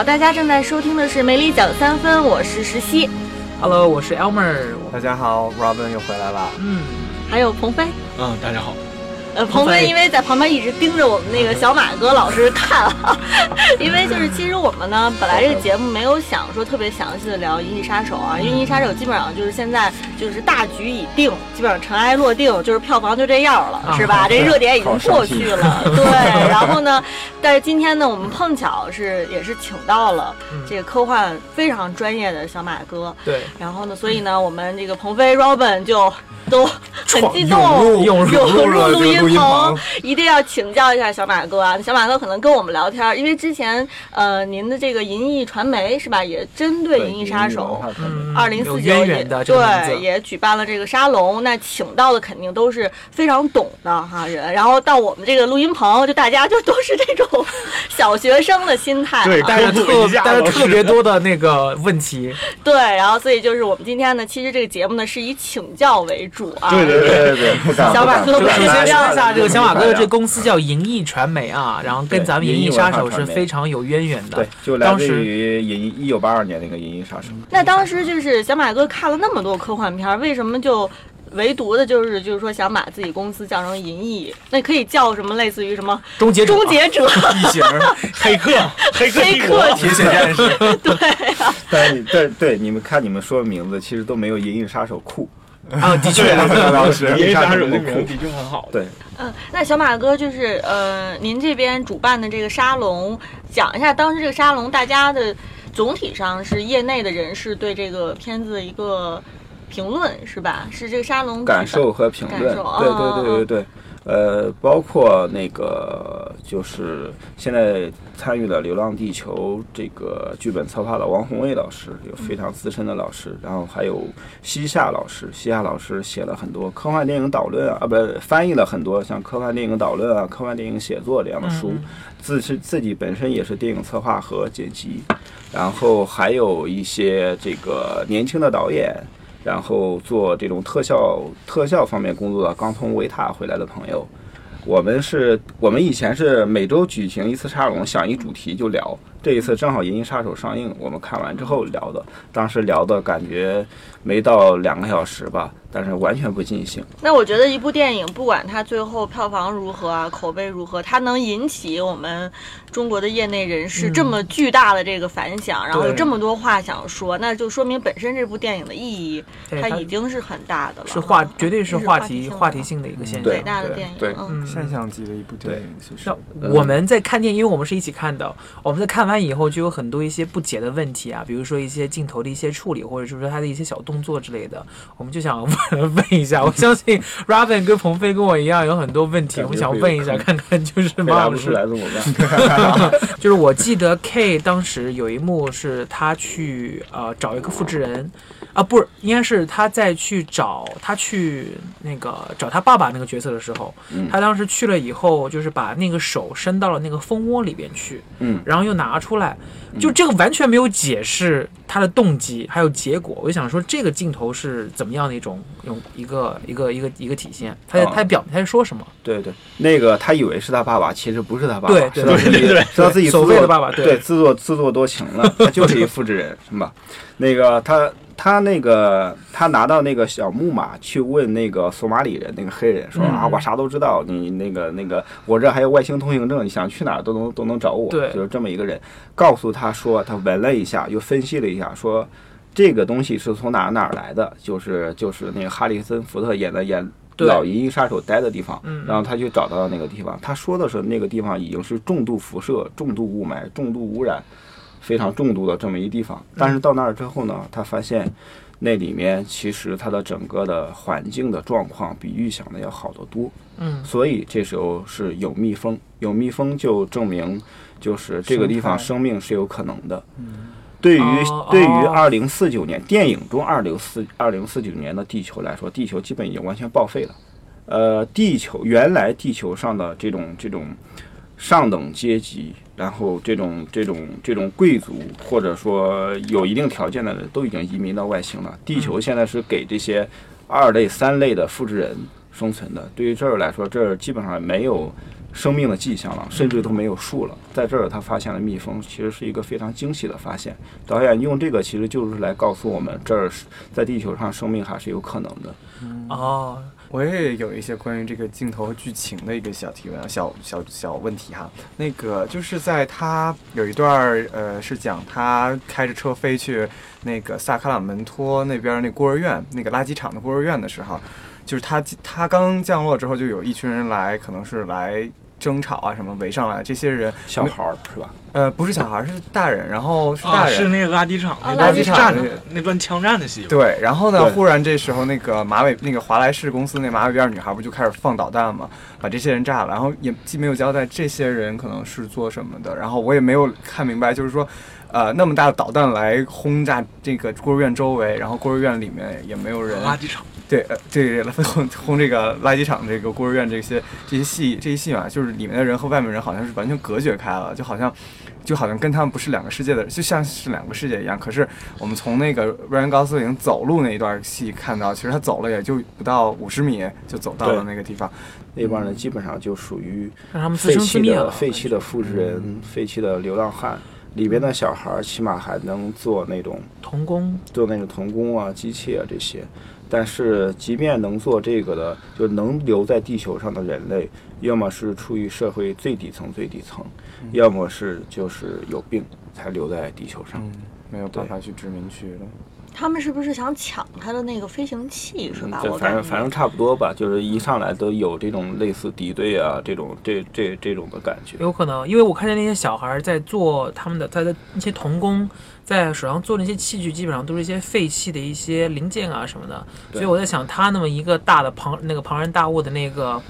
好，大家正在收听的是《梅里讲三分》，我是石溪，Hello，我是 Elmer。大家好，Robin 又回来了。嗯，还有鹏飞。嗯，大家好。呃，鹏飞因为在旁边一直盯着我们那个小马哥老师看啊，因为就是其实我们呢，本来这个节目没有想说特别详细的聊《银翼杀手》啊，因为《银翼杀手》基本上就是现在就是大局已定，基本上尘埃落定，就是票房就这样了，是吧？这热点已经过去了，对。然后呢，但是今天呢，我们碰巧是也是请到了这个科幻非常专业的小马哥，对。然后呢，所以呢，我们这个鹏飞 Robin 就。都很激动，涌入入录音棚，一定要请教一下小马哥啊！小马哥可能跟我们聊天，因为之前呃，您的这个银翼传媒是吧，也针对《银翼杀手》二零四九也对也举办了这个沙龙，那请到的肯定都是非常懂的哈人，然后到我们这个录音棚，就大家就都是这种小学生的心态，对，带着特带着特别多的那个问题，对，然后所以就是我们今天呢，其实这个节目呢是以请教为主。啊，对对对对对，小马哥，首先说一下这个小马哥的这公司叫银翼传媒啊，然后跟咱们银翼杀手是非常有渊源的。对，就来自于银一九八二年那个银翼杀手。那当时就是小马哥看了那么多科幻片，为什么就唯独的就是就是说想把自己公司叫成银翼？那可以叫什么？类似于什么终结者、终结者、异形、黑客、黑客、黑客、铁血战士。对啊。但是对对，你们看你们说的名字，其实都没有银翼杀手酷。啊，的确，当时银翼杀手这个名的确很好。对，嗯，那小马哥就是呃，您这边主办的这个沙龙，讲一下当时这个沙龙大家的总体上是业内的人士对这个片子的一个评论是吧？是这个沙龙感受和评论，对对对对对。呃，包括那个就是现在参与了《流浪地球》这个剧本策划的王宏伟老师，有非常资深的老师，然后还有西夏老师，西夏老师写了很多科幻电影导论啊，啊不，翻译了很多像科幻电影导论啊、科幻电影写作这样的书，自是自己本身也是电影策划和剪辑，然后还有一些这个年轻的导演。然后做这种特效特效方面工作的，刚从维塔回来的朋友，我们是，我们以前是每周举行一次沙龙，想一主题就聊。这一次正好《银翼杀手》上映，我们看完之后聊的，当时聊的感觉没到两个小时吧，但是完全不尽兴。那我觉得一部电影，不管它最后票房如何啊，口碑如何，它能引起我们中国的业内人士这么巨大的这个反响，嗯、然后有这么多话想说，那就说明本身这部电影的意义，它已经是很大的了。是话，绝对是话题话题性的一个现象，伟大的电影，对，嗯，现象级的一部电影。其实我们在看电影，因为我们是一起看的，我们在看完以后就有很多一些不解的问题啊，比如说一些镜头的一些处理，或者是说他的一些小动作之类的，我们就想问问一下。我相信 Robin 跟鹏飞跟我一样有很多问题，我们想问一下，看看就是马老师来怎么办？就是我记得 K 当时有一幕是他去呃找一个复制人。啊，不是，应该是他在去找他去那个找他爸爸那个角色的时候，嗯、他当时去了以后，就是把那个手伸到了那个蜂窝里边去，嗯，然后又拿出来，就这个完全没有解释他的动机还有结果。我就想说，这个镜头是怎么样的一种用一个一个一个一个体现？他在、哦、他表他在说什么？对对，那个他以为是他爸爸，其实不是他爸爸，对对对对对，是他自己所谓的爸爸，对自作自作多情了，他就是一复制人，是吧？那个他。他那个，他拿到那个小木马去问那个索马里人，那个黑人说、嗯、啊，我啥都知道，你那个那个，我这还有外星通行证，你想去哪儿都能都能找我。对，就是这么一个人，告诉他说，他闻了一下，又分析了一下，说这个东西是从哪哪儿来的，就是就是那个哈里森福特演的演老银翼杀手待的地方，嗯、然后他就找到了那个地方，他说的是那个地方已经是重度辐射、重度雾霾、重度污染。非常重度的这么一地方，但是到那儿之后呢，他发现那里面其实它的整个的环境的状况比预想的要好得多。嗯，所以这时候是有蜜蜂，有蜜蜂就证明就是这个地方生命是有可能的。嗯，对于哦对于哦二零四九年电影中二零四二零四九年的地球来说，地球基本已经完全报废了。呃，地球原来地球上的这种这种上等阶级，然后这种这种这种贵族，或者说有一定条件的人，都已经移民到外星了。地球现在是给这些二类、三类的复制人生存的。对于这儿来说，这儿基本上没有生命的迹象了，甚至都没有树了。在这儿，他发现了蜜蜂，其实是一个非常惊喜的发现。导演用这个，其实就是来告诉我们，这儿是在地球上生命还是有可能的。哦，我也有一些关于这个镜头和剧情的一个小提问，小小小问题哈。那个就是在他有一段儿，呃，是讲他开着车飞去那个萨卡拉门托那边那孤儿院，那个垃圾场的孤儿院的时候，就是他他刚降落之后，就有一群人来，可能是来争吵啊什么围上来，这些人小孩儿是吧？呃不是小孩儿是大人，然后是大啊，人，是那个垃圾场垃圾场那段枪战的戏。对，然后呢，忽然这时候那个马尾那个华莱士公司那马尾辫女孩不就开始放导弹嘛，把这些人炸了，然后也既没有交代这些人可能是做什么的，然后我也没有看明白，就是说。呃，那么大的导弹来轰炸这个孤儿院周围，然后孤儿院里面也没有人，垃圾场。对，呃，对，轰轰这个垃圾场、这个孤儿院这些这些戏这些戏嘛，就是里面的人和外面人好像是完全隔绝开了，就好像就好像跟他们不是两个世界的，就像是两个世界一样。可是我们从那个瑞安高斯林走路那一段戏看到，其实他走了也就不到五十米就走到了对那个地方。那帮人基本上就属于让他们废弃的。废弃的复制人、废弃的流浪汉。里边的小孩儿起码还能做那种童工，做那种童工啊、机器啊这些，但是即便能做这个的，就能留在地球上的人类，要么是处于社会最底层最底层，要么是就是有病才留在地球上。嗯，没有办法去殖民区了。他们是不是想抢他的那个飞行器是吧？这我反正反正差不多吧，就是一上来都有这种类似敌对啊这种这这这种的感觉。有可能，因为我看见那些小孩儿在做他们的，在在那些童工在手上做那些器具，基本上都是一些废弃的一些零件啊什么的。所以我在想，他那么一个大的庞那个庞然大物的那个。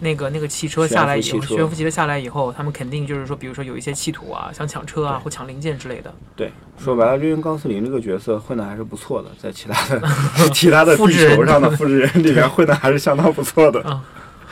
那个那个汽车下来以后，悬浮汽车下来以后，他们肯定就是说，比如说有一些企图啊，想抢车啊，或抢零件之类的。对，说白了，瑞恩·高斯林这个角色混的还是不错的，在其他的 其他的地复制人球上的复制人里面混的还是相当不错的。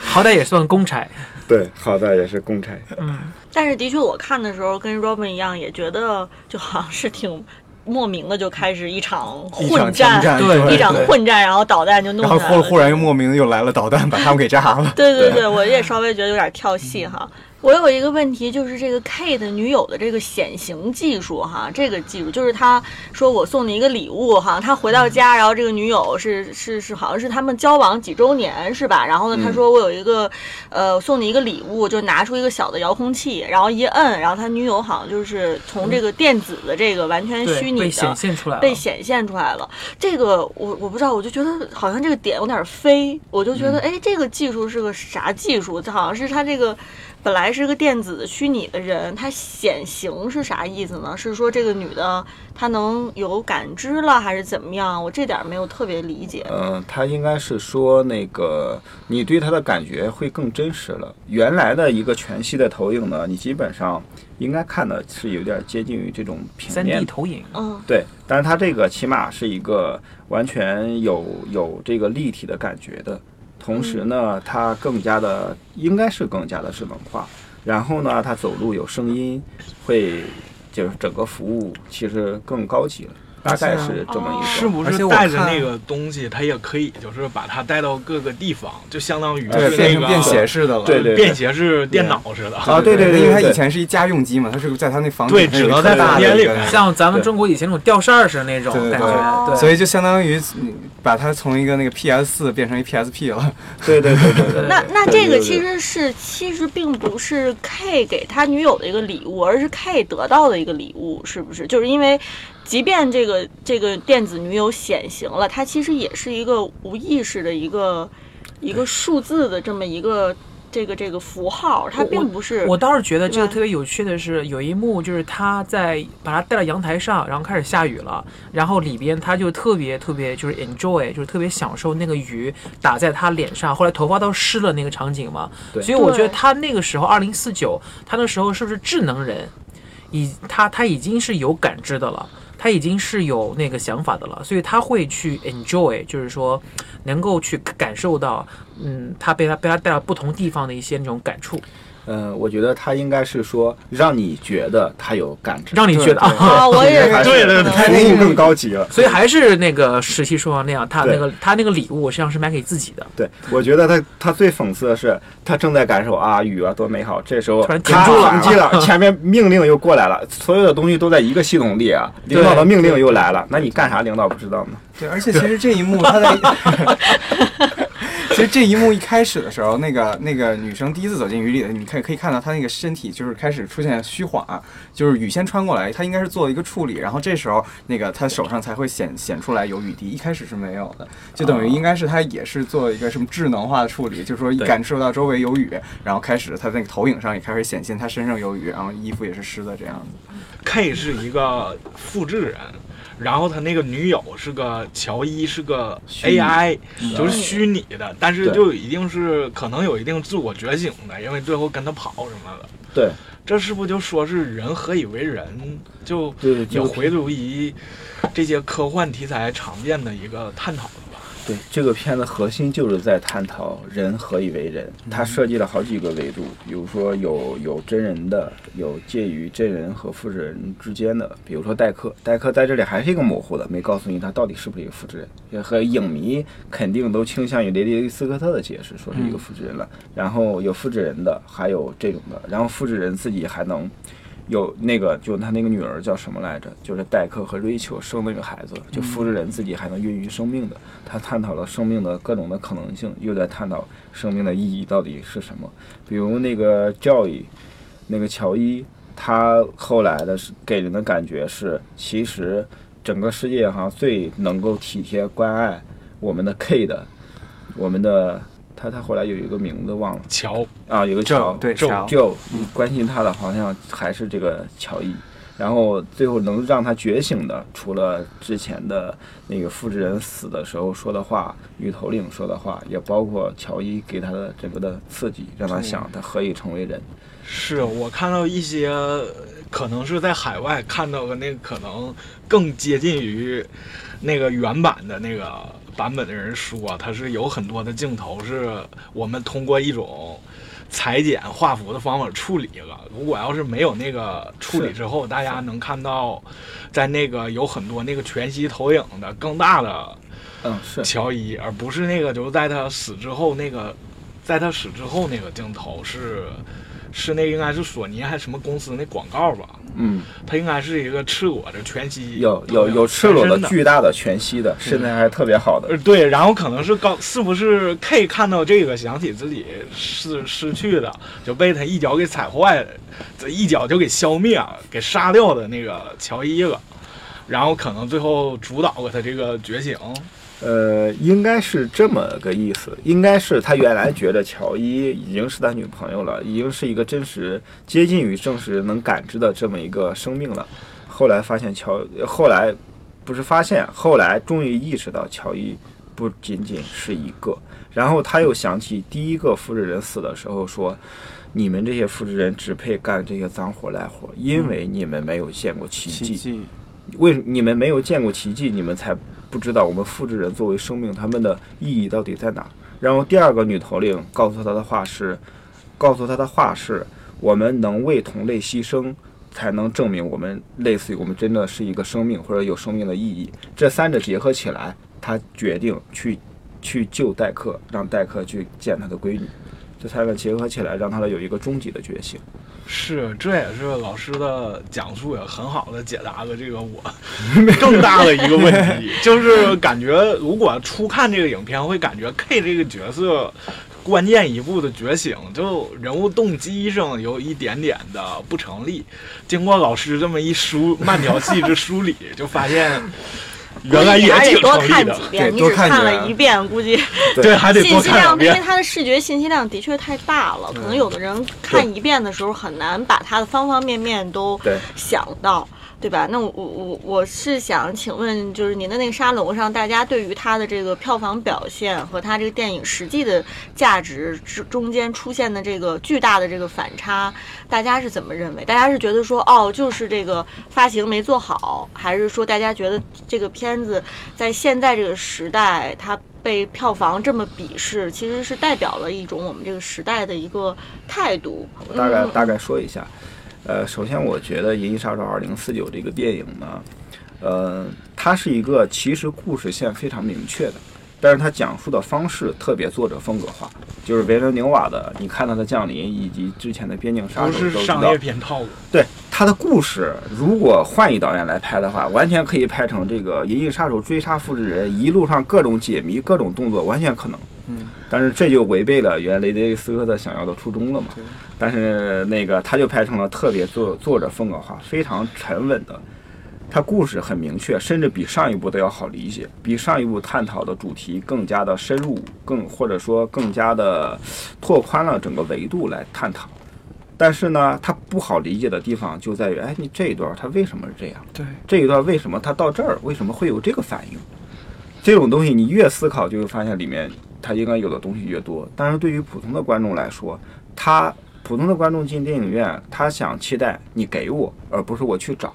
好歹也算公差。对，好歹也是公差。嗯，但是的确，我看的时候跟 Robin 一样，也觉得就好像是挺莫名的就开始一场混枪战，对一场混战，然后导弹就弄然后。忽忽然又莫名的又来了导弹，把他们给炸了。对对对，我也稍微觉得有点跳戏哈。我有一个问题，就是这个 K 的女友的这个显形技术哈，这个技术就是他说我送你一个礼物哈，他回到家，然后这个女友是是是好像是他们交往几周年是吧？然后呢，他说我有一个呃送你一个礼物，就拿出一个小的遥控器，然后一摁，然后他女友好像就是从这个电子的这个完全虚，拟的被显现出来了。被显现出来了。这个我我不知道，我就觉得好像这个点有点飞，我就觉得哎，这个技术是个啥技术？这好像是他这个本来是个电子虚拟的人，他显形是啥意思呢？是说这个女的她能有感知了，还是怎么样？我这点儿没有特别理解。嗯，他应该是说那个你对他的感觉会更真实了。原来的一个全息的投影呢，你基本上应该看的是有点接近于这种平三 D 面。投影。嗯，对，但是它这个起码是一个完全有有这个立体的感觉的，同时呢，它更加的应该是更加的智能化。然后呢，它走路有声音，会就是整个服务其实更高级了，大概是这么一个。是不而且我是带着那个东西，它也可以就是把它带到各个地方，就相当于对，是那个变成便携式的了。对对便携式电脑似的。啊对对对因为它以前是一家用机嘛，它是在它那房对只能在房间里像咱们中国以前那种吊扇似的那种对对感对觉，对，所以就相当于嗯把它从一个那个 PS 四变成一 PSP 了。对对对对对。那那这个其实是其实并不是 K 给他女友的一个礼物，而是 K 得到的一个礼物，是不是？就是因为，即便这个这个电子女友显形了，它其实也是一个无意识的一个一个数字的这么一个这个这个符号，它并不是我倒是觉得这个特别有趣的是，有一幕就是他在把他带到阳台上，然后开始下雨了，然后里边他就特别特别就是 enjoy，就是特别享受那个雨打在他脸上，后来头发都湿了那个场景嘛。对所以我觉得对他那个时候二零四九，他那时候是不是智能人？已他他已经是有感知的了。他已经是有那个想法的了，所以他会去 enjoy，就是说能够去感受到，嗯，他被他被他带到不同地方的一些那种感触，嗯，我觉得他应该是说让你觉得他有感知，让你觉得啊。啊，我也是对对对他那个更高级了。所以还是那个十七说的那样，他那个他那个礼物实际上是买给自己的，对，我觉得他他最讽刺的是，他正在感受啊雨啊多美好，这时候突然他停住了停机了，前面命令又过来了，所有的东西都在一个系统里啊，领导的命令又来了，那你干啥领导不知道呢？对，而且其实这一幕他在，其实这一幕一开始的时候，那个那个女生第一次走进雨里的，你可以可以看到她那个身体就是开始出现虚晃，就是雨先穿过来，她应该是做了一个处理，然后这时候那个她手上才会显显出来有雨滴，一开始是没有的，就等于应该是她也是做了一个什么智能化的处理，就是说一感受到周围有雨，然后开始她那个投影上也开始显现她身上有雨，然后衣服也是湿的这样子。K 是一个复制人，然后他那个女友是个乔伊，是个 AI，就是虚拟的，但是就一定是可能有一定自我觉醒的，因为最后跟他跑什么的。对，这是不就说是人何以为人？就有回路于这些科幻题材常见的一个探讨。对，这个片子核心就是在探讨人何以为人，它设计了好几个维度，比如说有有真人的，有介于真人和复制人之间的，比如说代克，代克在这里还是一个模糊的，没告诉你他到底是不是一个复制人，也和影迷肯定都倾向于雷迪斯科特的解释，说是一个复制人了。然后有复制人的，还有这种的，然后复制人自己还能。有那个，就他那个女儿叫什么来着？就是戴克和瑞秋生那个孩子，就复制人自己还能孕育生命的。他探讨了生命的各种的可能性，又在探讨生命的意义到底是什么。比如那个教育那个乔伊，他后来的是给人的感觉是，其实整个世界上最能够体贴关爱我们的 K 的，我们的他他后来有一个名字忘了。乔，啊，有个乔。就对乔。就关心他的好像还是这个乔伊，然后最后能让他觉醒的，除了之前的那个复制人死的时候说的话，女头领说的话，也包括乔伊给他的整个的刺激，让他想他何以成为人。是我看到一些可能是在海外看到的那个可能更接近于那个原版的那个版本的人说，它是有很多的镜头是我们通过一种裁剪画幅的方法处理了。如果要是没有那个处理之后，大家能看到在那个有很多那个全息投影的更大的嗯，是乔伊，而不是那个就是在他死之后那个，在他死之后那个镜头是是那应该是索尼还是什么公司那广告吧？嗯，它应该是一个赤裸的全息，有有有赤裸的。巨大的全息的，身材还特别好的呃，。对，然后可能是刚是不是 K 看到这个，想起自己是失去的，就被他一脚给踩坏了，这一脚就给消灭了，给杀掉的那个乔伊了，然后可能最后主导了他这个觉醒。呃，应该是这么个意思，应该是他原来觉得乔伊已经是他女朋友了，已经是一个真实接近于真实能感知的这么一个生命了。后来发现乔，后来不是发现，后来终于意识到乔伊不仅仅是一个。然后他又想起第一个复制人死的时候说：“你们这些复制人只配干这些脏活累活，因为你们没有见过奇迹。奇迹，为你们没有见过奇迹，你们才不知道我们复制人作为生命，他们的意义到底在哪。然后第二个女头领告诉他的话是，告诉他的话是，我们能为同类牺牲，才能证明我们类似于我们真的是一个生命或者有生命的意义。这三者结合起来，他决定去去救戴克，让戴克去见他的闺女。这三者结合起来，让他有一个终极的觉醒。是，这也是老师的讲述，也很好的解答了这个我 更大的一个问题，就是感觉如果初看这个影片，会感觉 K 这个角色关键一步的觉醒，就人物动机上有一点点的不成立。经过老师这么一梳慢条 细致梳理，就发现原来也还得多成立的看几。遍，对多你只看了一遍，估计对，还得信息量，多看两因为遍。它的视觉信息量的确太大了，可能有的人看一遍的时候很难把它的方方面面都想到。对吧？那我我我我是想请问，就是您的那个沙龙上，大家对于它的这个票房表现和它这个电影实际的价值之中间出现的这个巨大的这个反差，大家是怎么认为？大家是觉得说，哦，就是这个发行没做好，还是说大家觉得这个片子在现在这个时代，它被票房这么鄙视，其实是代表了一种我们这个时代的一个态度？我大概嗯大概说一下。呃，首先我觉得《银翼杀手二零四九》这个电影呢，呃，它是一个其实故事线非常明确的，但是它讲述的方式特别作者风格化，就是维伦纽瓦的，你看他的《降临》以及之前的《边境杀手》都是商业，片套路。对他的故事，如果换一导演来拍的话，完全可以拍成这个《银翼杀手》追杀复制人，一路上各种解谜、各种动作，完全可能。嗯，但是这就违背了原雷德利·斯科特想要的初衷了嘛。对但是那个他就拍成了特别作作者风格化、非常沉稳的，他故事很明确，甚至比上一部都要好理解，比上一部探讨的主题更加的深入，更或者说更加的拓宽了整个维度来探讨。但是呢，它不好理解的地方就在于，哎，你这一段它为什么是这样？对，这一段为什么它到这儿为什么会有这个反应？这种东西你越思考，就会发现里面他应该有的东西越多。但是对于普通的观众来说，他普通的观众进电影院，他想期待你给我，而不是我去找。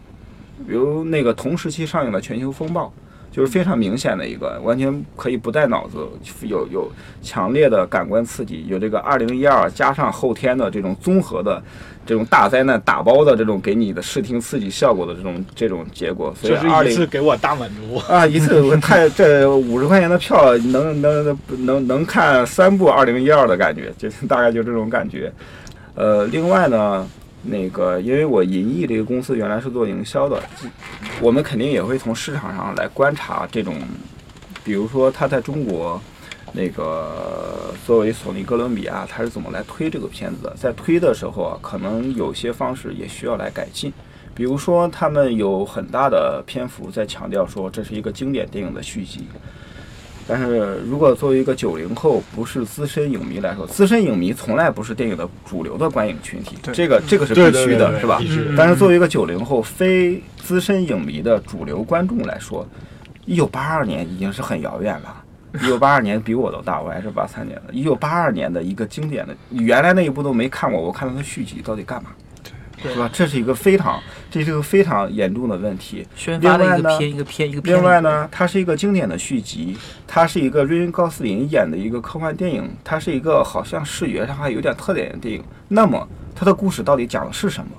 比如那个同时期上映的《全球风暴》，就是非常明显的一个，完全可以不带脑子，有有强烈的感官刺激，有这个二零一二加上后天的这种综合的这种大灾难打包的这种给你的视听刺激效果的这种这种结果。所以二零一次给我大满足。啊，一次我太这五十块钱的票能能能能能看三部二零一二的感觉，就大概就这种感觉。呃，另外呢，那个因为我银翼这个公司原来是做营销的，我们肯定也会从市场上来观察这种，比如说它在中国。那个作为索尼哥伦比亚，它是怎么来推这个片子的？在推的时候啊，可能有些方式也需要来改进。比如说，他们有很大的篇幅在强调说这是一个经典电影的续集。但是如果作为一个九零后不是资深影迷来说，资深影迷从来不是电影的主流的观影群体，这个这个是必须的，是吧但是作为一个九零后非资深影迷的主流观众来说，一九八二年已经是很遥远了。一九八二年比我都大，我还是八三年的。一九八二年的一个经典的，原来那一部都没看过，我看它的续集到底干嘛？对是吧？这是一个非常，这是一个非常严重的问题。宣发呢一个片一个片一个片。另外，呢，它是一个经典的续集，它是一个瑞恩·高斯林演的一个科幻电影，它是一个好像视觉上还有点特点的电影。那么，它的故事到底讲的是什么？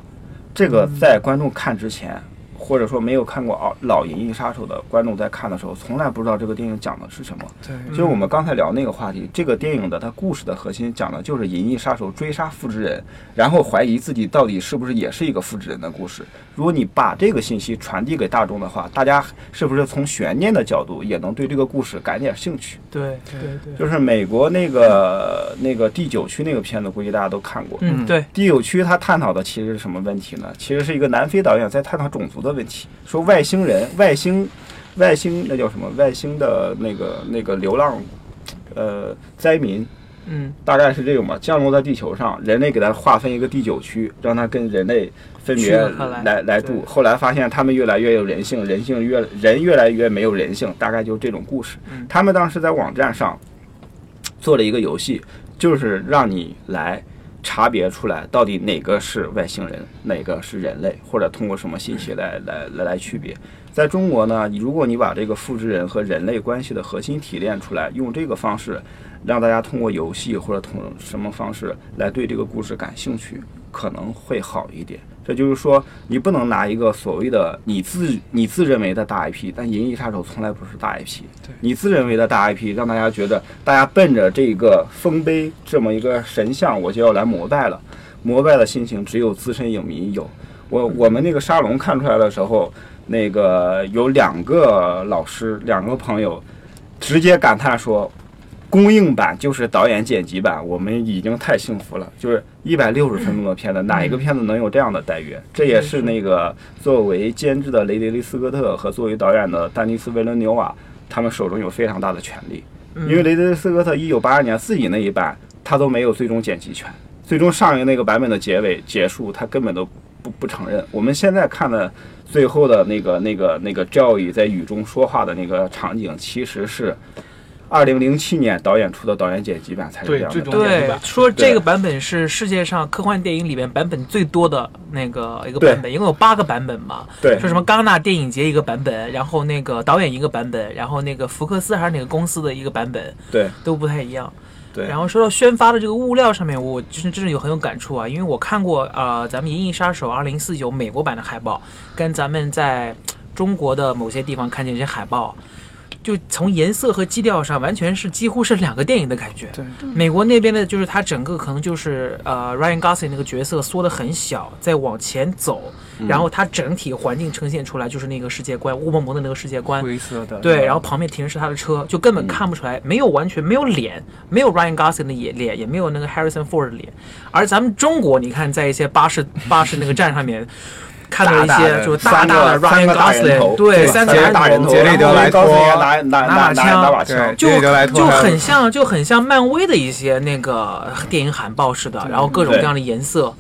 这个在观众看之前，或者说没有看过《老老银翼杀手》的观众在看的时候，从来不知道这个电影讲的是什么。对，就是我们刚才聊那个话题，这个电影的它故事的核心讲的就是银翼杀手追杀复制人，然后怀疑自己到底是不是也是一个复制人的故事。如果你把这个信息传递给大众的话，大家是不是从悬念的角度也能对这个故事感点兴趣？对对对，就是美国那个那个第九区那个片子，估计大家都看过。嗯对，第九区他探讨的其实是什么问题呢？其实是一个南非导演在探讨种族的问题，说外星人、外星、外星那叫什么？外星的那个那个流浪，呃，灾民，嗯大概是这种吧，降落在地球上，人类给它划分一个第九区，让它跟人类分别来来来住。后来发现他们越来越有人性，人性越人越来越没有人性，大概就是这种故事。嗯他们当时在网站上做了一个游戏，就是让你来差别出来到底哪个是外星人，哪个是人类，或者通过什么信息来来来来区别。在中国呢，如果你把这个复制人和人类关系的核心提炼出来，用这个方式让大家通过游戏或者通什么方式来对这个故事感兴趣，可能会好一点。这就是说，你不能拿一个所谓的你自你自认为的大 IP，但《银翼杀手》从来不是大 IP。对你自认为的大 IP，让大家觉得大家奔着这个丰碑这么一个神像，我就要来膜拜了。膜拜的心情只有资深影迷有。我我们那个沙龙看出来的时候，那个有两个老师，两个朋友，直接感叹说，公映版就是导演剪辑版，我们已经太幸福了。就是一百六十分钟的片子，哪一个片子能有这样的待遇？这也是那个作为监制的雷德利·斯科特和作为导演的丹尼斯·维伦纽瓦，他们手中有非常大的权利。因为雷德利·斯科特一九八二年自己那一版，他都没有最终剪辑权，最终上映那个版本的结尾结束，他根本都不不不承认。我们现在看的最后的那个那个那个教育在雨中说话的那个场景，其实是二零零七年导演出的导演剪辑版才是这对样的。对，说这个版本是世界上科幻电影里面版本最多的那个一个版本，一共有八个版本嘛。对。说什么戛纳电影节一个版本，然后那个导演一个版本，然后那个福克斯还是哪个公司的一个版本对。都不太一样。对，然后说到宣发的这个物料上面，我就是真是有很有感触啊，因为我看过啊、呃咱们《银翼杀手二零四九》美国版的海报，跟咱们在中国的某些地方看见一些海报，就从颜色和基调上，完全是几乎是两个电影的感觉。对，美国那边的就是它整个可能就是呃 Ryan Gosling 那个角色缩得很小，在往前走，然后它整体环境呈现出来就是那个世界观，雾蒙蒙的那个世界观。灰色的，对，然后旁边停的是他的车，就根本看不出来，没有完全没有脸，没有 Ryan Gosling 的也脸，也没有那个 Harrison Ford 的脸。而咱们中国，你看在一些巴士巴士那个站上面。看到一些就大大的 Ryan Gosling，头对，三三个个大人头，杰里德莱托拿拿拿把拿枪拿把枪，就就很像，就很像漫威的一些那个电影海报似的，然后各种各样的颜色，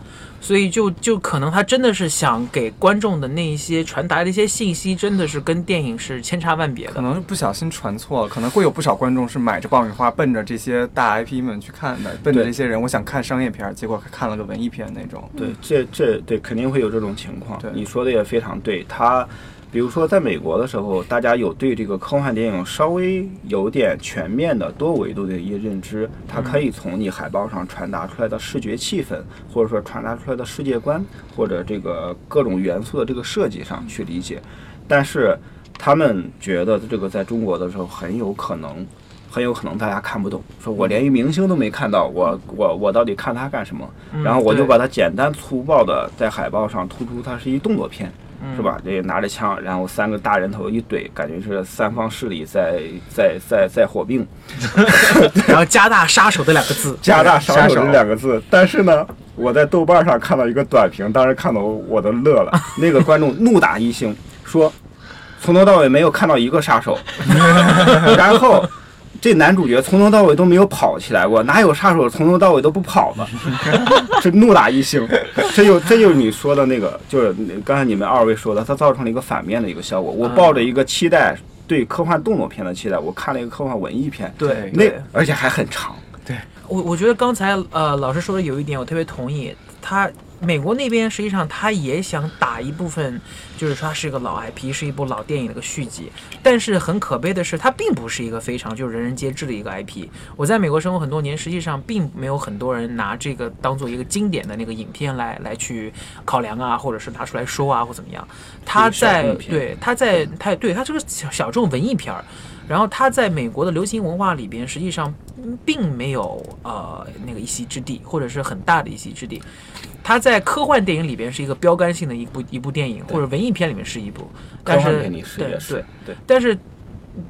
所以就就可能他真的是想给观众的那一些传达的一些信息，真的是跟电影是千差万别的。可能是不小心传错了，可能会有不少观众是买着爆米花奔着这些大 IP 们去看的，奔着这些人，我想看商业片儿，结果看了个文艺片那种。对，这这对肯定会有这种情况对。你说的也非常对。他，比如说在美国的时候，大家有对这个科幻电影稍微有点全面的多维度的一些认知，它可以从你海报上传达出来的视觉气氛，或者说传达出来的世界观，或者这个各种元素的这个设计上去理解。但是他们觉得这个在中国的时候很有可能。很有可能大家看不懂，说我连一明星都没看到，我我我到底看他干什么？嗯然后我就把它简单粗暴的在海报上突出它是一动作片，嗯是吧？这拿着枪，然后三个大人头一怼，感觉是三方势力在在在在火并，然后加大杀手这两个字，加大杀手杀手这两个字。但是呢，我在豆瓣上看到一个短评，当时看到我都乐了。那个观众怒打一星，说从头到尾没有看到一个杀手，然后。这男主角从头到尾都没有跑起来过，哪有杀手从头到尾都不跑的？这怒打一星，这就这就是你说的那个，就是刚才你们二位说的，它造成了一个反面的一个效果。我抱着一个期待，对科幻动作片的期待，我看了一个科幻文艺片，对那而且还很长。对我我觉得刚才呃老师说的有一点我特别同意，他美国那边实际上他也想打一部分，就是说它是一个老 IP，是一部老电影的一个续集，但是很可悲的是，它并不是一个非常就是人人皆知的一个 IP。我在美国生活很多年，实际上并没有很多人拿这个当做一个经典的那个影片来来去考量啊，或者是拿出来说啊或怎么样。他在对他在他对他是个小小众文艺片儿。然后它在美国的流行文化里边，实际上嗯并没有呃那个一席之地，或者是很大的一席之地。它在科幻电影里边是一个标杆性的一部一部电影，或者文艺片里面是一部，但是对对，对，但是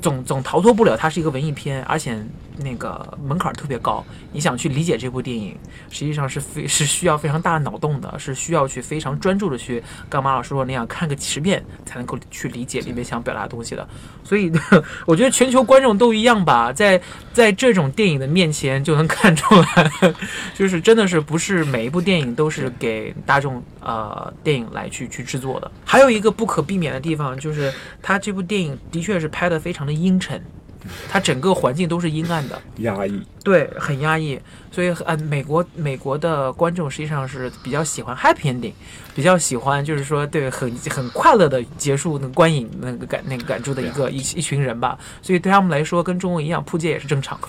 总总逃脱不了它是一个文艺片，而且那个门槛特别高。你想去理解这部电影，实际上是非是需要非常大的脑洞的，是需要去非常专注的去，刚马老师说那样看个几十遍才能够去理解里面想表达的东西的。所以 我觉得全球观众都一样吧，在在这种电影的面前就能看出来，就是真的是不是每一部电影都是给大众呃电影来去去制作的。还有一个不可避免的地方就是，他这部电影的确是拍的非常的阴沉，它整个环境都是阴暗的。压抑。对，很压抑，所以呃，美国美国的观众实际上是比较喜欢 happy ending，比较喜欢就是说对很很快乐的结束那个观影那个感那个感触的一个一一群人吧，所以对他们来说跟中国一样扑街也是正常。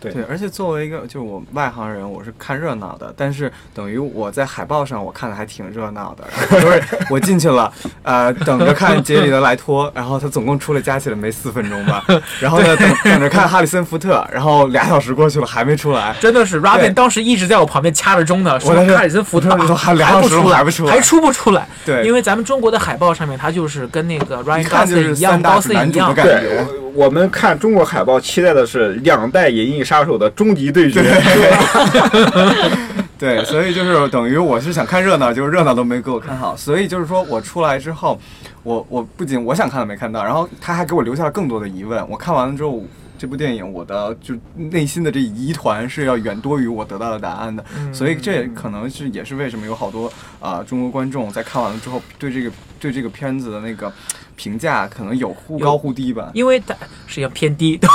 对对，而且作为一个就我外行人，我是看热闹的，但是等于我在海报上我看的还挺热闹的，然后就是我进去了，呃，等着看杰里德莱托，然后他总共出来加起来没四分钟吧，然后呢等等着看哈里森福特，然后俩小时过去了还没出来，真的是 Robin 当时一直在我旁边掐着钟呢，说哈里森福特说还还俩小时不出来，还不出来还出不出来。对因为咱们中国的海报上面，他就是跟那个 Ryan 一看就是 Gosling 一样，大高斯一样男主的。感对觉，我我们看中国海报，期待的是两代银翼杀手的终极对决。对，所以就是等于我是想看热闹，就是热闹都没给我看好，所以就是说我出来之后，我我不仅我想看的没看到，然后他还给我留下了更多的疑问。我看完了之后，这部电影，我的就内心的这疑团是要远多于我得到的答案的。嗯 所以这也可能是也是为什么有好多啊、中国观众在看完了之后对这个对这个片子的那个评价可能有忽高忽低吧。因为它实际上偏低，都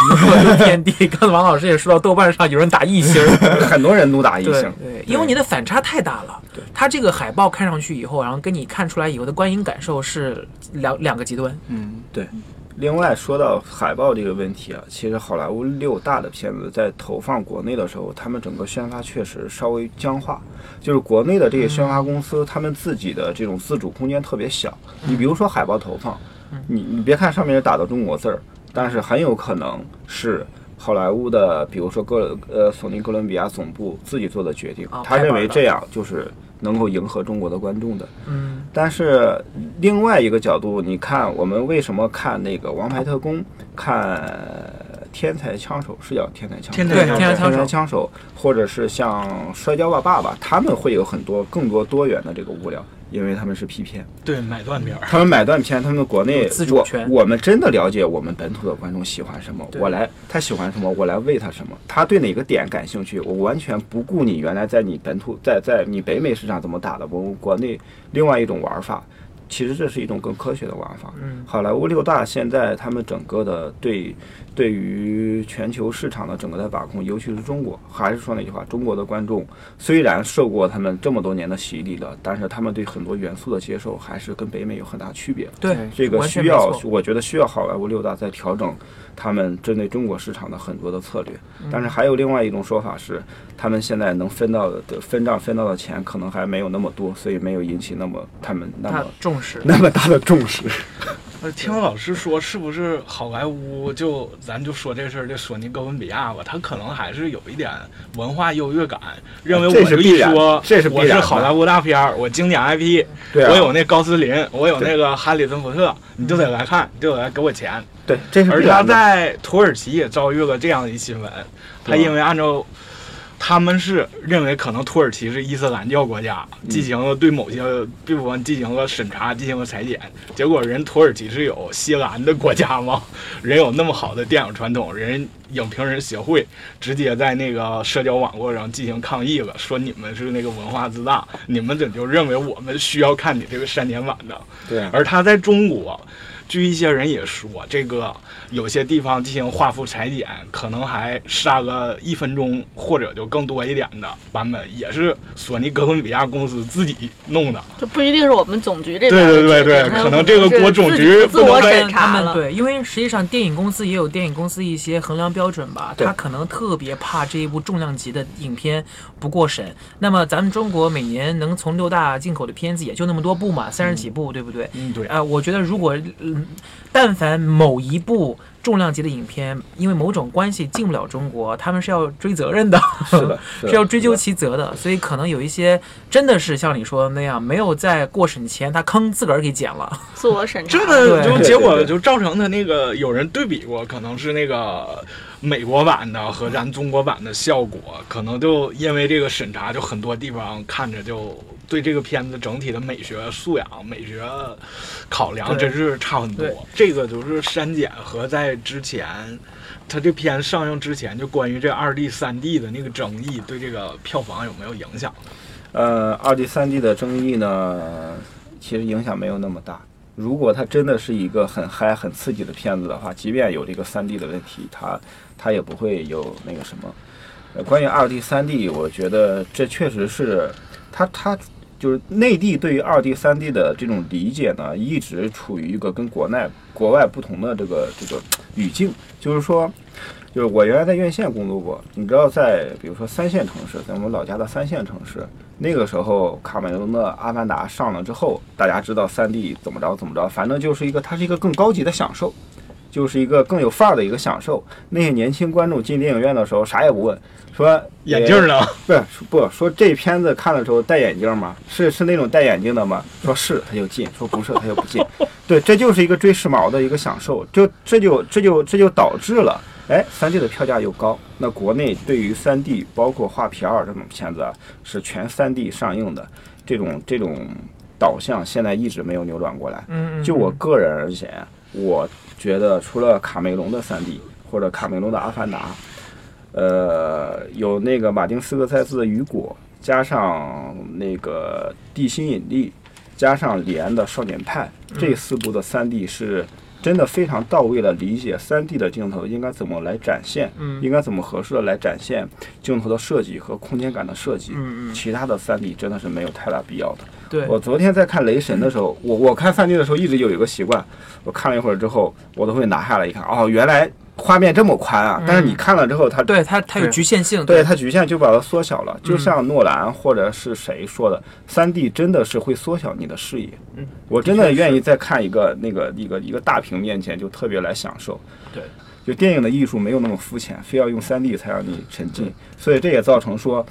偏低。刚才王老师也说到，豆瓣上有人打一星，很多人怒打一星。对，因为你的反差太大了。对，它这个海报看上去以后，然后跟你看出来以后的观影感受是两两个极端。嗯，对另外说到海报这个问题啊，其实好莱坞六大的片子在投放国内的时候，他们整个宣发确实稍微僵化，就是国内的这些宣发公司，他们自己的这种自主空间特别小。你比如说海报投放，你你别看上面打的中国字儿，但是很有可能是。好莱坞的，比如说哥呃索尼哥伦比亚总部自己做的决定啊，他认为这样就是能够迎合中国的观众的。嗯但是另外一个角度，你看我们为什么看那个《王牌特工》，看《天才枪手》是叫《天才枪手》天才对，枪手枪手，或者是像《摔跤吧，爸爸》，他们会有很多更多多元的这个物料，因为他们是 P 片，对买断片儿，他们买断片，他们国内自主权。我我们真的了解我们本土的观众喜欢什么，我来他喜欢什么，我来喂他什么，他对哪个点感兴趣，我完全不顾你原来在你本土在在你北美市场怎么打的，我们国内另外一种玩法。其实这是一种更科学的玩法。嗯。好莱坞六大现在他们整个的对对于全球市场的整个的把控，尤其是中国，还是说那句话，中国的观众虽然受过他们这么多年的洗礼了，但是他们对很多元素的接受还是跟北美有很大区别。对，这个需要我觉得需要好莱坞六大在调整他们针对中国市场的很多的策略。嗯但是还有另外一种说法是，他们现在能分到的分账分到的钱可能还没有那么多，所以没有引起那么他们那么重视。那么大的重视。呃，听老师说，是不是好莱坞就咱就说这事儿，这索尼哥伦比亚吧，他可能还是有一点文化优越感，认为我是一说，我是好莱坞大片儿，我经典 IP，、对啊，我有那高斯林，我有那个哈里森福特，你就得来看，你就得来给我钱。对，这是而他。在土耳其也遭遇了这样的一新闻，他因为按照他们是认为可能土耳其是伊斯兰教国家，进行了对某些部分进行了审查，进行了裁剪，结果人土耳其是有西兰的国家吗？人有那么好的电影传统，人影评人协会直接在那个社交网络上进行抗议了，说你们是那个文化自大，你们怎么就认为我们需要看你这个删减版的？对啊，而他在中国，据一些人也说，这个有些地方进行画幅裁剪，可能还杀个一分钟或者就更多一点的版本，也是索尼哥伦比亚公司自己弄的。这不一定是我们总局这边对对对对可能这个国总局自我审查了。他们对，因为实际上电影公司也有电影公司一些衡量标准吧，他可能特别怕这一部重量级的影片不过审。那么咱们中国每年能从六大进口的片子也就那么多部嘛，三十几部，对不对？嗯，对。啊、我觉得如果嗯，但凡某一部重量级的影片因为某种关系进不了中国，他们是要追责任的，是的，是的是要追究其责的。所以可能有一些真的是像你说的那样，没有在过审前他坑自个儿给剪了。自我审查。这个就结果就造成他那个有人对比过，可能是那个美国版的和咱中国版的效果，可能就因为这个审查，就很多地方看着就对这个片子整体的美学素养、美学考量真是差很多。这个就是删减和在之前。他这片上映之前，就关于这二 D、三 D 的那个争议，对这个票房有没有影响？呃，二 D、三 D 的争议呢，其实影响没有那么大。如果它真的是一个很嗨、很刺激的片子的话，即便有这个三 D 的问题，它它也不会有那个什么。呃，关于二 D、三 D，我觉得这确实是它它就是内地对于二 D、三 D 的这种理解呢，一直处于一个跟国内国外不同的这个这个语境，就是说。就是我原来在院线工作过，你知道，在比如说三线城市，在我们老家的三线城市，那个时候卡梅隆的《阿凡达》上了之后，大家知道三 D 怎么着怎么着，反正就是一个它是一个更高级的享受，就是一个更有范儿的一个享受。那些年轻观众进电影院的时候啥也不问，说 眼镜呢？不是不说这片子看的时候戴眼镜吗？是是那种戴眼镜的吗？说是他就进，说不是他就不进。对，这就是一个追时髦的一个享受，就这就这就这就导致了，哎，三 D 的票价又高。那国内对于三 D 包括画皮二这种片子啊，是全三 D 上映的，这种这种导向现在一直没有扭转过来。嗯，嗯就我个人而言，我觉得除了卡梅隆的三 D，或者卡梅隆的《阿凡达》，呃，有那个马丁斯科塞斯的《雨果》，加上那个《地心引力》，加上李安的《少年派》，这四部的三 D 是真的非常到位的理解三 D 的镜头应该怎么来展现，嗯应该怎么合适的来展现镜头的设计和空间感的设计。嗯嗯，其他的三 D 真的是没有太大必要的。对，我昨天在看《雷神》的时候，我我看三 D 的时候一直有一个习惯，我看了一会儿之后，我都会拿下来一看，哦，原来画面这么宽啊！但是你看了之后，它对它它有局限性，对它局限就把它缩小了，就像诺兰或者是谁说的，三 D 真的是会缩小你的视野。嗯，我真的愿意再看一个那个一个一个大屏面前就特别来享受。对，就电影的艺术没有那么肤浅，非要用三 D 才让你沉浸，所以这也造成说，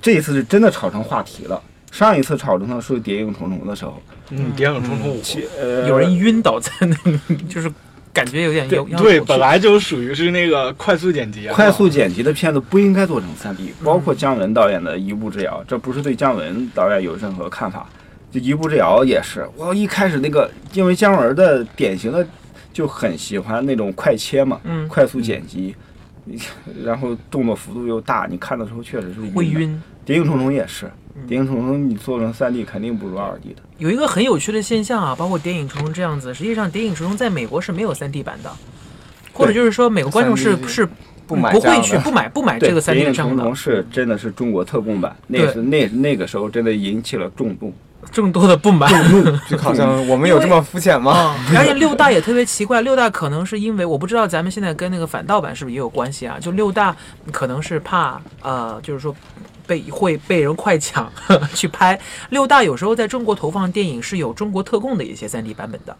这一次是真的炒成话题了。上一次炒成的是《谍影重重》的时候，嗯，谍影重重。呃有人晕倒在那个，就是感觉有点有对，本来就属于是那个快速剪辑啊，快速剪辑的片子不应该做成三 D，包括姜文导演的《一步之遥》，这不是对姜文导演有任何看法，就《一步之遥》也是，我一开始那个，因为姜文的典型的就很喜欢那种快切嘛，嗯。快速剪辑，然后动作幅度又大，你看的时候确实是的。会晕。嗯谍影重重也是，谍影重重你做成三 D 肯定不如二 D 的。有一个很有趣的现象啊，包括《谍影重重》这样子，实际上《谍影重重》在美国是没有三 D 版的，或者就是说美国观众是是不买不会去不买不买，这个 3D 谍的重重，是真的是中国特供版，那对是那那个时候真的引起了众怒。众多的不满。就 好像我们有这么肤浅吗？啊，而且六大也特别奇怪，六大可能是因为我不知道咱们现在跟那个反盗版是不是也有关系啊？就六大可能是怕呃，就是说被会被人快抢 去拍。六大有时候在中国投放电影是有中国特供的一些 3D 版本的。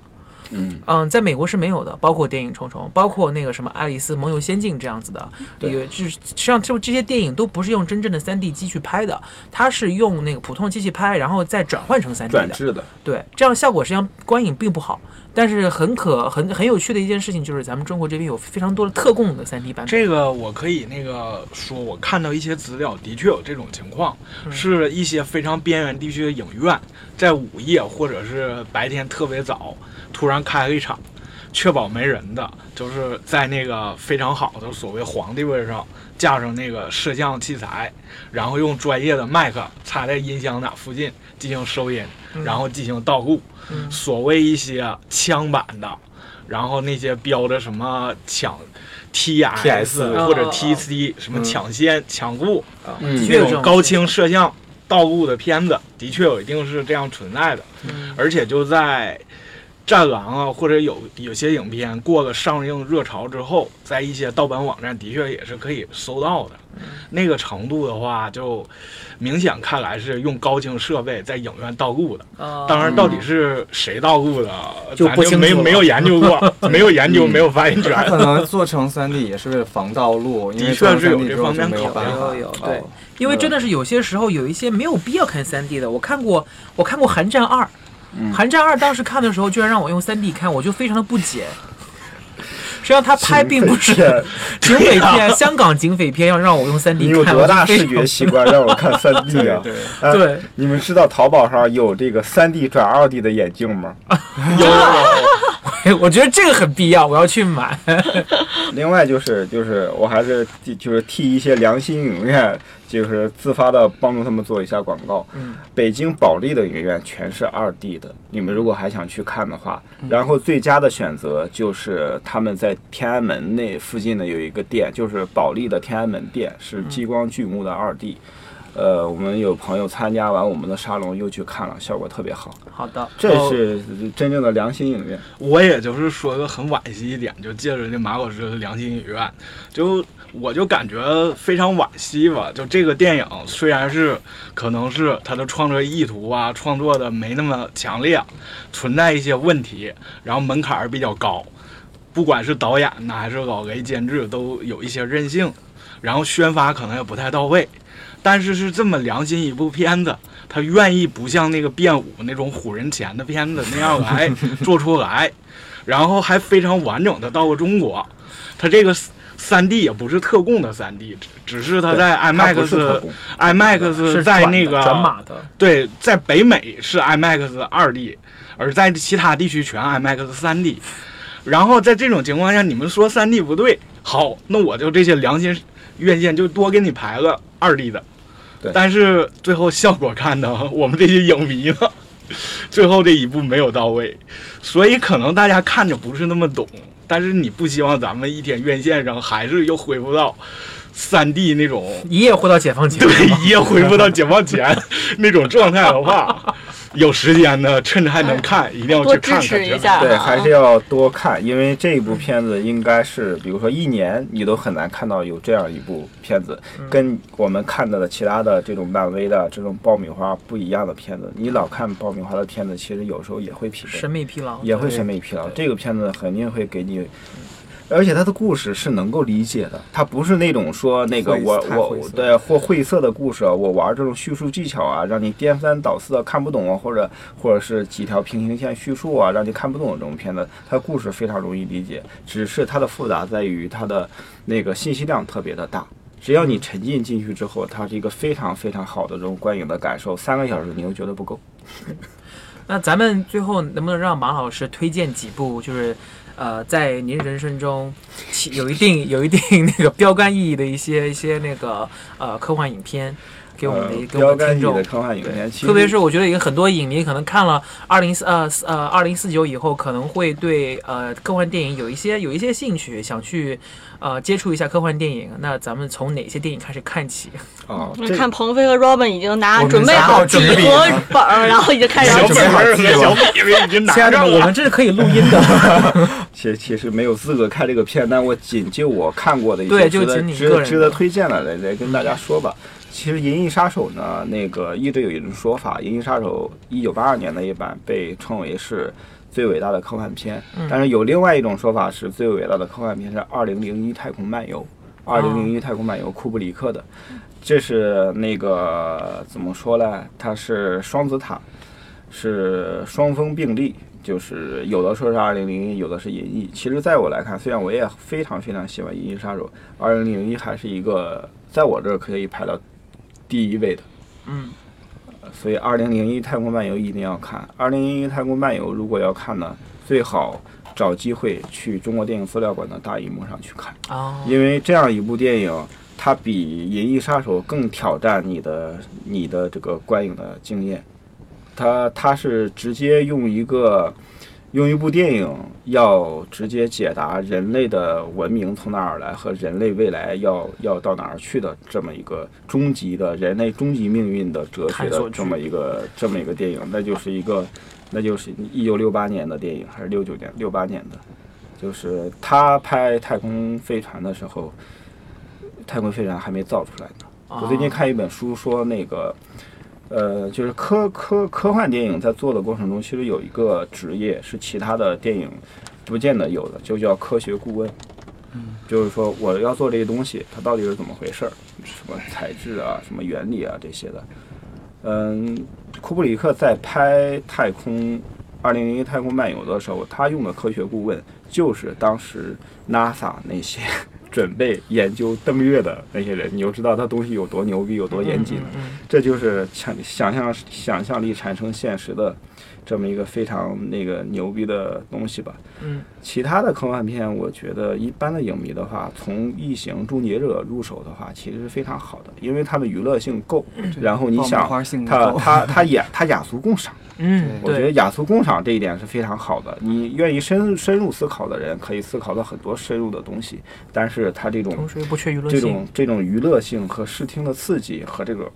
嗯，嗯，在美国是没有的，包括《电影重重》，包括那个什么《爱丽丝梦游仙境》这样子的，对也就是实际上就这些电影都不是用真正的 3D 机去拍的，它是用那个普通机器拍，然后再转换成 3D 的。转制的。对，这样效果实际上观影并不好。但是很可很很有趣的一件事情就是，咱们中国这边有非常多的特供的 3D 版本。这个我可以那个说，我看到一些资料，的确有这种情况，是一些非常边缘地区的影院，在午夜或者是白天特别早，突然开了一场，确保没人的，就是在那个非常好的所谓皇帝位上架上那个摄像器材，然后用专业的麦克插在音箱那附近进行收音，然后进行倒固。嗯。所谓一些枪版的，然后那些标着什么抢 TS TS 或者 TC 什么嗯抢先抢顾嗯。的确有这种那种高清摄像盗录的片子，的确有一定是这样存在的，嗯。而且就在。战狼啊，或者有有些影片过了上映热潮之后，在一些盗版网站的确也是可以搜到的。那个程度的话，就明显看来是用高清设备在影院盗录的。呃当然，到底是谁盗录的，就咱不清楚了没没有研究过，没有研究，没有发言权它。可能做成三 D 也是为了防盗录，因为的确是有做成 3D 这方面考虑。有有对哦，因为真的是有些时候有一些没有必要看三 D 的。我看过，我看过《寒战二》，嗯寒战二》当时看的时候居然让我用 3D 看，我就非常的不解。实际上他拍并不是警匪片，香港警匪片要让我用 3D 看，你有多大视觉习惯让我看三 D 啊？对，呃对，你们知道淘宝上有这个三 D 转二 D 的眼镜吗？我觉得这个很必要，我要去买。另外就是就是我还是就是替一些良心影院就是自发的帮助他们做一下广告。嗯，北京保利的影院全是二 D 的，你们如果还想去看的话，然后最佳的选择就是他们在天安门那附近的有一个店，就是保利的天安门店，是激光巨幕的二 D。呃，我们有朋友参加完我们的沙龙又去看了，效果特别好。好的，这是真正的良心影院。我也就是说个很惋惜一点，就借着这马老师的良心影院，就我就感觉非常惋惜吧。就这个电影虽然是可能是他的创作意图啊，创作的没那么强烈，存在一些问题，然后门槛儿比较高，不管是导演呢还是老雷监制都有一些任性，然后宣发可能也不太到位。但是是这么良心一部片子，他愿意不像那个变五那种唬人钱的片子那样来 做出来，然后还非常完整的到了中国。他这个三 D 也不是特供的三 D，只只是他在 IMAX 供 IMAX 在那个转码的，对，在北美是 IMAX 二 D，而在其他地区全 IMAX 三 D。然后在这种情况下，你们说三 D 不对，好，那我就这些良心院线就多给你排个二 D 的。但是最后效果看呢，我们这些影迷呢，最后这一步没有到位，所以可能大家看着不是那么懂，但是你不希望咱们一天院线上还是又恢复到三 D 那种一夜回到解放前。对，一夜恢复到解放前 那种状态的话，有时间呢，趁着还能看，一定要去看看。支持一下对，啊还是要多看，因为这一部片子应该是，比如说一年你都很难看到有这样一部片子，跟我们看到的其他的这种漫威的这种爆米花不一样的片子。你老看爆米花的片子，其实有时候也会疲惫审。美疲劳也会审美疲劳。这个片子肯定会给你，而且它的故事是能够理解的，它不是那种说那个晦我我对或晦涩的故事啊，我玩这种叙述技巧啊，让你颠三倒四的看不懂啊，或者或者是几条平行线叙述啊，让你看不懂的这种片子，它故事非常容易理解，只是它的复杂在于它的那个信息量特别的大。只要你沉浸进去之后，它是一个非常非常好的这种观影的感受，三个小时你又觉得不够。那咱们最后能不能让马老师推荐几部，就是呃，在您人生中起有一定有一定那个 标杆意义的一些一些那个呃科幻影片，给我们的、呃给我们的听众标杆级的。科幻影片，特别是我觉得有很多影迷可能看了二零四呃呃二零四九以后，可能会对呃科幻电影有一些有一些兴趣，想去呃接触一下科幻电影。那咱们从哪些电影开始看起？啊，这那看鹏飞和 Robin 已经拿准备好好笔准备和本儿，然后已经开始准备好本儿了和小笔已经拿亲爱的们，上了。我们这是可以录音的。其实其实没有资格看这个片，但我仅就我看过的一对些值得就仅你值个人值得推荐的来来跟大家说吧。其实《银翼杀手》呢，那个一直有一种说法，《银翼杀手》一九八二年的一版被称为是最伟大的科幻片，嗯但是有另外一种说法是最伟大的科幻片是《二零零一太空漫游》，《二零零一太空漫游》库布里克的，这是那个怎么说呢？它是双子塔，是双峰并立，就是有的说是二零零一，有的是银翼。其实，在我来看，虽然我也非常非常喜欢《银翼杀手》，二零零一还是一个在我这儿可以排到第一位的。嗯，所以二零零一太空漫游一定要看。二零零一太空漫游如果要看呢，最好找机会去中国电影资料馆的大荧幕上去看。哦，因为这样一部电影，它比《银翼杀手》更挑战你的你的这个观影的经验。它它是直接用一个用一部电影要直接解答人类的文明从哪儿来和人类未来要要到哪儿去的这么一个终极的人类终极命运的哲学的这么一个这么一个电影，那就是一个那就是一九六八年的电影还是六九年？六八年的，就是他拍太空飞船的时候，太空飞船还没造出来呢。我最近看一本书说，那个，呃，就是科科科幻电影在做的过程中，其实有一个职业是其他的电影不见得有的，就叫科学顾问。嗯，就是说我要做这些东西，它到底是怎么回事儿，什么材质啊，什么原理啊这些的。嗯，库布里克在拍太空二零零一太空漫游的时候，他用的科学顾问就是当时 NASA 那些准备研究登月的那些人，你就知道他东西有多牛逼，有多严谨。嗯嗯这就是想想象想象力产生现实的这么一个非常那个牛逼的东西吧。嗯其他的科幻片，我觉得一般的影迷的话，从《异形》《终结者》入手的话，其实是非常好的，因为它的娱乐性够，然后你想它够它它雅它雅俗共赏。嗯，我觉得，雅俗共赏这一点是非常好的。你愿意深深入思考的人，可以思考到很多深入的东西，但是它这种同时又不缺娱乐这种。这种娱乐性和视听的刺激和这个，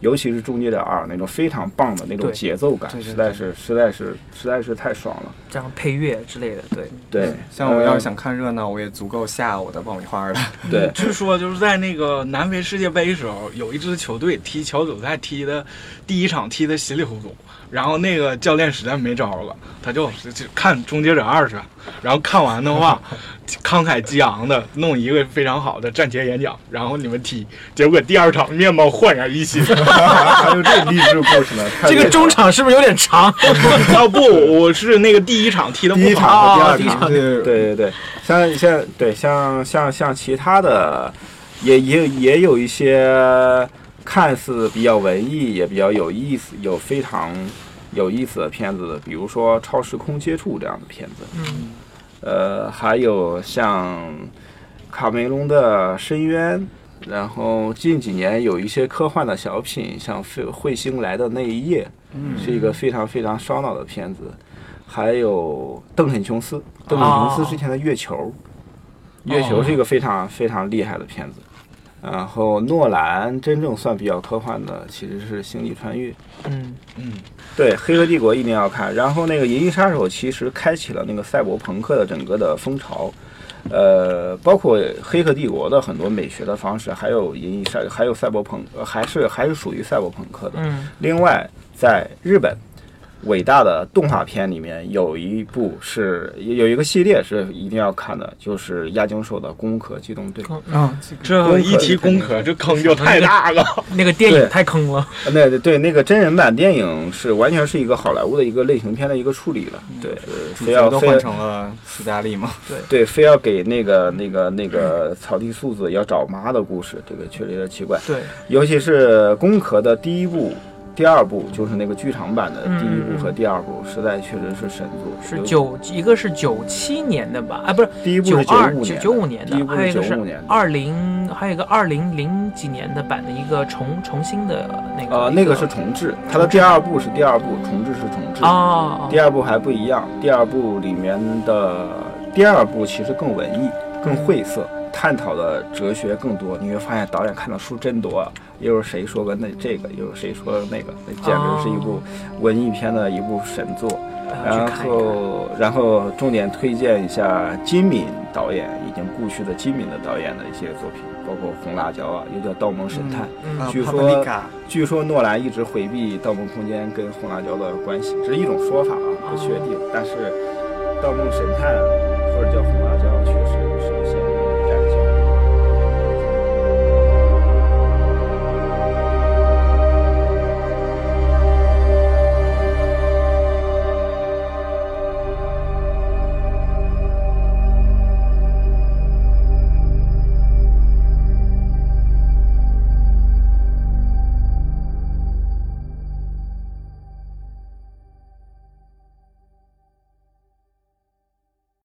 尤其是《终结者二》那种非常棒的那种节奏感，实在是实在是实在是太爽了。这样配乐之类的，对，对，像我要想看热闹，我也足够下我的爆米花了。对 据说就是在那个南非世界杯时候，有一支球队踢小组赛踢的第一场踢的稀里糊涂，然后那个教练实在没招了，他就就看《终结者二》去，然后看完的话，慷慨激昂的弄一个非常好的战前演讲，然后你们踢，结果第二场面貌焕然一新。还有这励志故事呢。这个中场是不是有点长？啊不，我是那个第一场踢的第一，场和第二场对对对，像像对像像像其他的，也也也有一些看似比较文艺，也比较有意思，有非常有意思的片子，比如说《超时空接触》这样的片子。嗯，呃，还有像卡梅隆的《深渊》，然后近几年有一些科幻的小品，像《彗彗星来的那一夜》，嗯是一个非常非常烧脑的片子。还有邓肯·琼斯，邓肯·琼斯之前的《月球》，月球》是一个非常非常厉害的片子。然后诺兰真正算比较科幻的其实是《星际穿越》。嗯嗯，对，《黑客帝国》一定要看。然后那个《银翼杀手》其实开启了那个赛博朋克的整个的风潮，呃，包括《黑客帝国》的很多美学的方式，还有《银翼杀》，还有赛博朋，呃还是还是属于赛博朋克的。嗯另外，在日本。伟大的动画片里面有一部是有一个系列是一定要看的，就是押井守的《攻壳机动队》。啊，这一提攻壳，这坑就太大了。那个电影太坑了。呃那对那个真人版电影是完全是一个好莱坞的一个类型片的一个处理了。对，非要换成了斯嘉丽吗？对，非要给那个那个那个草地素子要找妈的故事，这个确实有点奇怪。对，尤其是《攻壳》的第一部、第二部，就是那个剧场版的第一部和第二部，实在确实是神作。是有九一个是九七年的吧？啊，不是第一部是九二五年，九五年的，还有一个是五年的。二零，还有一个二零零几年的版的一个重重新的那个。呃，那个是重置，它的第二部是第二部，重置是重置。哦，第二部还不一样，第二部里面的第二部其实更文艺、更晦涩，探讨的哲学更多。你会发现导演看的书真多啊，又是谁说个那这个，又是谁说那个，那简直是一部文艺片的一部神作。然。后，然后重点推荐一下金敏导演已经故去的金敏的导演的一些作品，包括《红辣椒》啊，又叫《盗梦神探》。据说据说诺兰一直回避《盗梦空间》跟《红辣椒》的关系，这是一种说法啊，不确定。但是《盗梦神探》或者叫《红